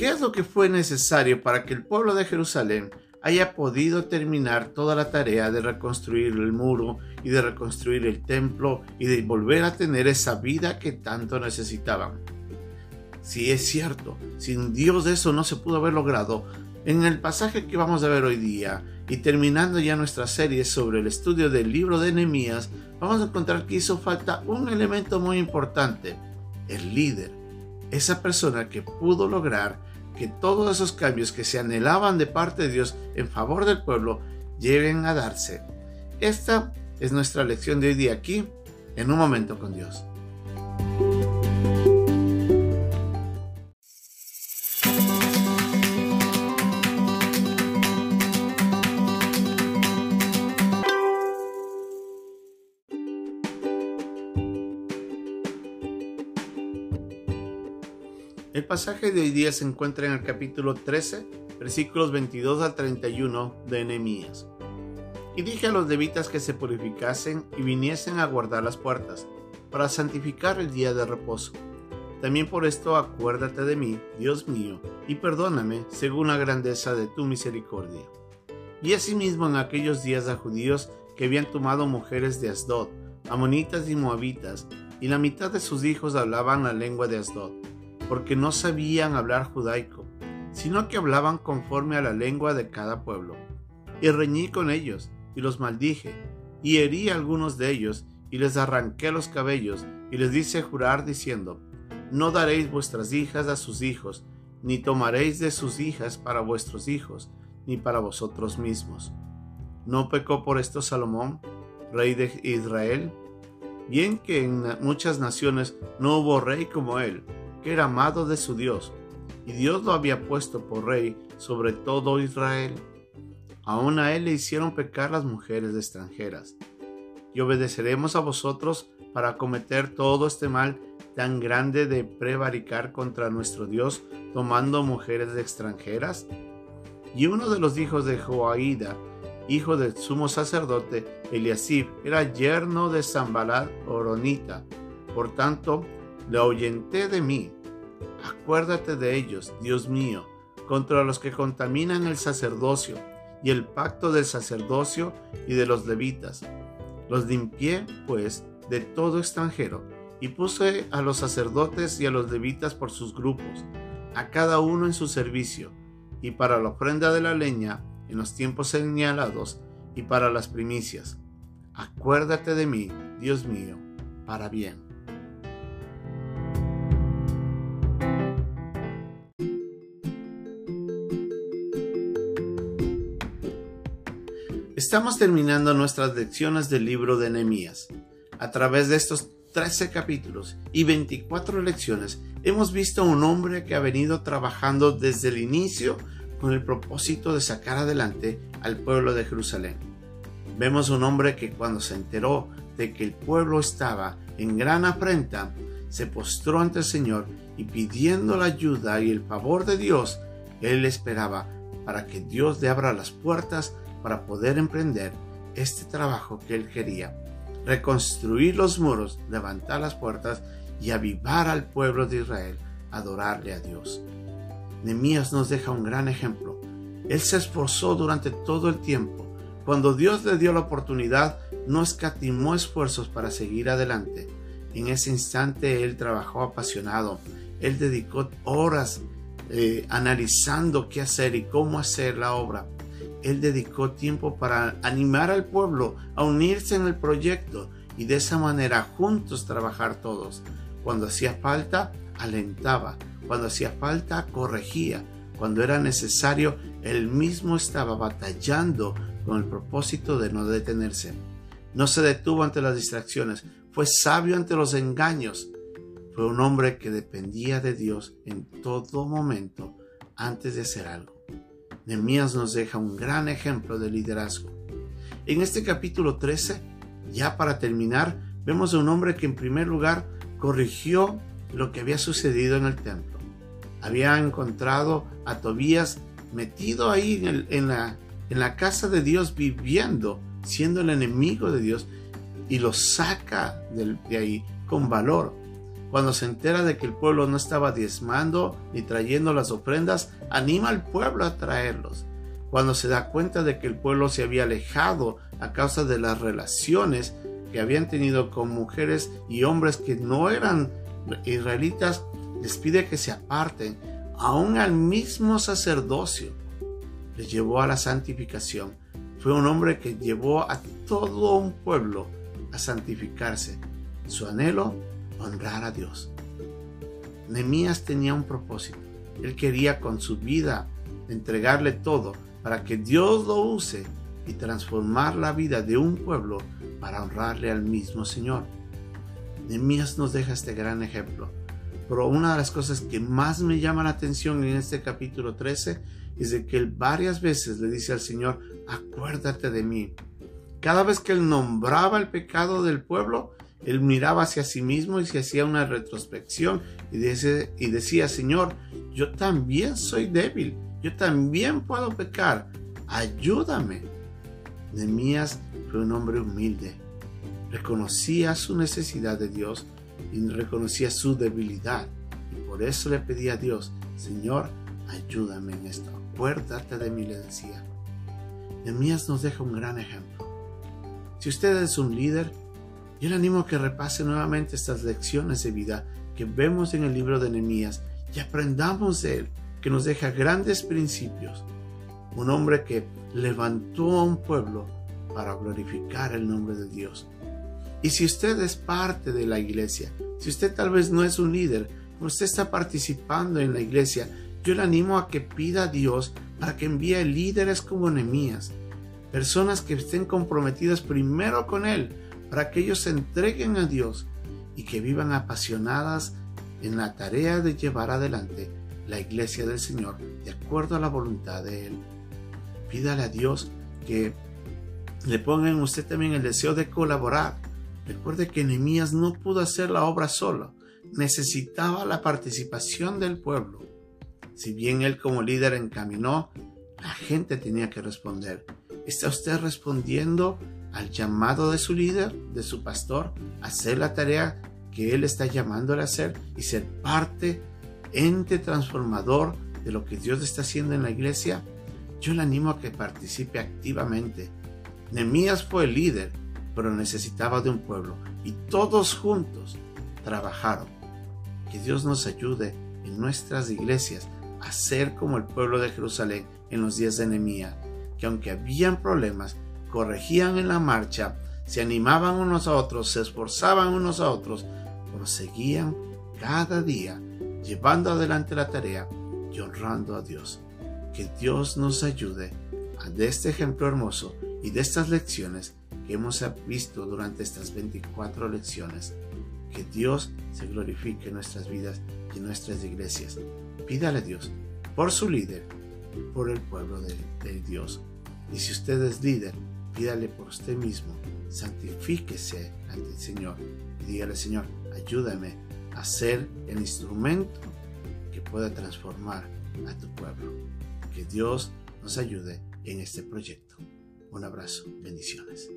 ¿Qué es lo que fue necesario para que el pueblo de Jerusalén haya podido terminar toda la tarea de reconstruir el muro y de reconstruir el templo y de volver a tener esa vida que tanto necesitaban. Si es cierto, sin Dios eso no se pudo haber logrado. En el pasaje que vamos a ver hoy día y terminando ya nuestra serie sobre el estudio del libro de Nehemías, vamos a encontrar que hizo falta un elemento muy importante, el líder, esa persona que pudo lograr que todos esos cambios que se anhelaban de parte de Dios en favor del pueblo lleguen a darse. Esta es nuestra lección de hoy día aquí, en un momento con Dios. El pasaje de hoy día se encuentra en el capítulo 13, versículos 22 al 31 de Nehemías. Y dije a los levitas que se purificasen y viniesen a guardar las puertas, para santificar el día de reposo. También por esto acuérdate de mí, Dios mío, y perdóname según la grandeza de tu misericordia. Y asimismo en aquellos días a judíos que habían tomado mujeres de Asdod, amonitas y moabitas, y la mitad de sus hijos hablaban la lengua de Asdod porque no sabían hablar judaico, sino que hablaban conforme a la lengua de cada pueblo. Y reñí con ellos, y los maldije, y herí a algunos de ellos, y les arranqué los cabellos, y les dice jurar diciendo, No daréis vuestras hijas a sus hijos, ni tomaréis de sus hijas para vuestros hijos, ni para vosotros mismos. ¿No pecó por esto Salomón, rey de Israel? Bien que en muchas naciones no hubo rey como él, que era amado de su Dios, y Dios lo había puesto por rey sobre todo Israel. Aún a él le hicieron pecar las mujeres extranjeras. Y obedeceremos a vosotros para cometer todo este mal tan grande de prevaricar contra nuestro Dios tomando mujeres extranjeras? Y uno de los hijos de Joaída, hijo del sumo sacerdote Eliasib, era yerno de Zambalat Oronita. Por tanto, le ahuyenté de mí. Acuérdate de ellos, Dios mío, contra los que contaminan el sacerdocio y el pacto del sacerdocio y de los levitas. Los limpié, pues, de todo extranjero, y puse a los sacerdotes y a los levitas por sus grupos, a cada uno en su servicio, y para la ofrenda de la leña en los tiempos señalados, y para las primicias. Acuérdate de mí, Dios mío, para bien. Estamos terminando nuestras lecciones del libro de Nehemías. A través de estos 13 capítulos y 24 lecciones hemos visto a un hombre que ha venido trabajando desde el inicio con el propósito de sacar adelante al pueblo de Jerusalén. Vemos un hombre que cuando se enteró de que el pueblo estaba en gran afrenta, se postró ante el Señor y pidiendo la ayuda y el favor de Dios, él esperaba para que Dios le abra las puertas para poder emprender este trabajo que él quería, reconstruir los muros, levantar las puertas y avivar al pueblo de Israel adorarle a Dios. Nemías nos deja un gran ejemplo. Él se esforzó durante todo el tiempo. Cuando Dios le dio la oportunidad, no escatimó esfuerzos para seguir adelante. En ese instante él trabajó apasionado. Él dedicó horas eh, analizando qué hacer y cómo hacer la obra él dedicó tiempo para animar al pueblo a unirse en el proyecto y de esa manera juntos trabajar todos. Cuando hacía falta, alentaba. Cuando hacía falta, corregía. Cuando era necesario, él mismo estaba batallando con el propósito de no detenerse. No se detuvo ante las distracciones, fue sabio ante los engaños. Fue un hombre que dependía de Dios en todo momento antes de hacer algo. Nehemías nos deja un gran ejemplo de liderazgo. En este capítulo 13, ya para terminar, vemos a un hombre que en primer lugar corrigió lo que había sucedido en el templo. Había encontrado a Tobías metido ahí en, la, casa de Dios viviendo, siendo el enemigo de Dios, y lo saca de ahí con valor. Cuando se entera de que el pueblo no estaba diezmando ni trayendo las ofrendas, anima al pueblo a traerlos. Cuando se da cuenta de que el pueblo se había alejado a causa de las relaciones que habían tenido con mujeres y hombres que no eran israelitas, les pide que se aparten, aún al mismo sacerdocio. Les llevó a la santificación. Fue un hombre que llevó a todo un pueblo a santificarse. Su anhelo, honrar a Dios. Nehemías tenía un propósito. Él quería con su vida entregarle todo para que Dios lo use y transformar la vida de un pueblo para honrarle al mismo Señor. Nehemías nos deja este gran ejemplo. Pero una de las cosas que más me llama la atención en este capítulo 13 es de que él varias veces le dice al Señor, acuérdate de mí. Cada vez que él nombraba el pecado del pueblo, él miraba hacia sí mismo y se hacía una retrospección y, decía, Señor, yo también soy débil, yo también puedo pecar, ayúdame. Nehemías fue un hombre humilde, reconocía su necesidad de Dios y reconocía su debilidad. Y por eso le pedía a Dios, Señor, ayúdame en esto. Acuérdate de mí, le decía. Nehemías nos deja un gran ejemplo. Si usted es un líder, yo le animo a que repase nuevamente estas lecciones de vida que vemos en el libro de Nehemías y aprendamos de él, que nos deja grandes principios. Un hombre que levantó a un pueblo para glorificar el nombre de Dios. Y si usted es parte de la iglesia, si usted tal vez no es un líder, usted está participando en la iglesia, yo le animo a que pida a Dios para que envíe líderes como Nehemías, personas que estén comprometidas primero con Él, para que ellos se entreguen a Dios y que vivan apasionadas en la tarea de llevar adelante la iglesia del Señor de acuerdo a la voluntad de Él. Pídale a Dios que le ponga en usted también el deseo de colaborar. Recuerde que Nehemías no pudo hacer la obra solo, necesitaba la participación del pueblo. Si bien él como líder encaminó, la gente tenía que responder. ¿Está usted respondiendo al llamado de su líder, de su pastor, hacer la tarea que él está llamándole a hacer y ser parte, ente transformador de lo que Dios está haciendo en la iglesia, yo le animo a que participe activamente. Nemías fue el líder, pero necesitaba de un pueblo y todos juntos trabajaron. Que Dios nos ayude en nuestras iglesias a ser como el pueblo de Jerusalén en los días de Nehemías, que aunque habían problemas, corregían en la marcha, se animaban unos a otros, se esforzaban unos a otros, proseguían cada día llevando adelante la tarea y honrando a Dios. Que Dios nos ayude a de este ejemplo hermoso y de estas lecciones que hemos visto durante estas 24 lecciones. Que Dios se glorifique en nuestras vidas y en nuestras iglesias. Pídale a Dios por su líder, por el pueblo de, de Dios. Y si usted es líder, Pídale por usted mismo, santifíquese ante el Señor y dígale, Señor, ayúdame a ser el instrumento que pueda transformar a tu pueblo. Que Dios nos ayude en este proyecto. Un abrazo, bendiciones.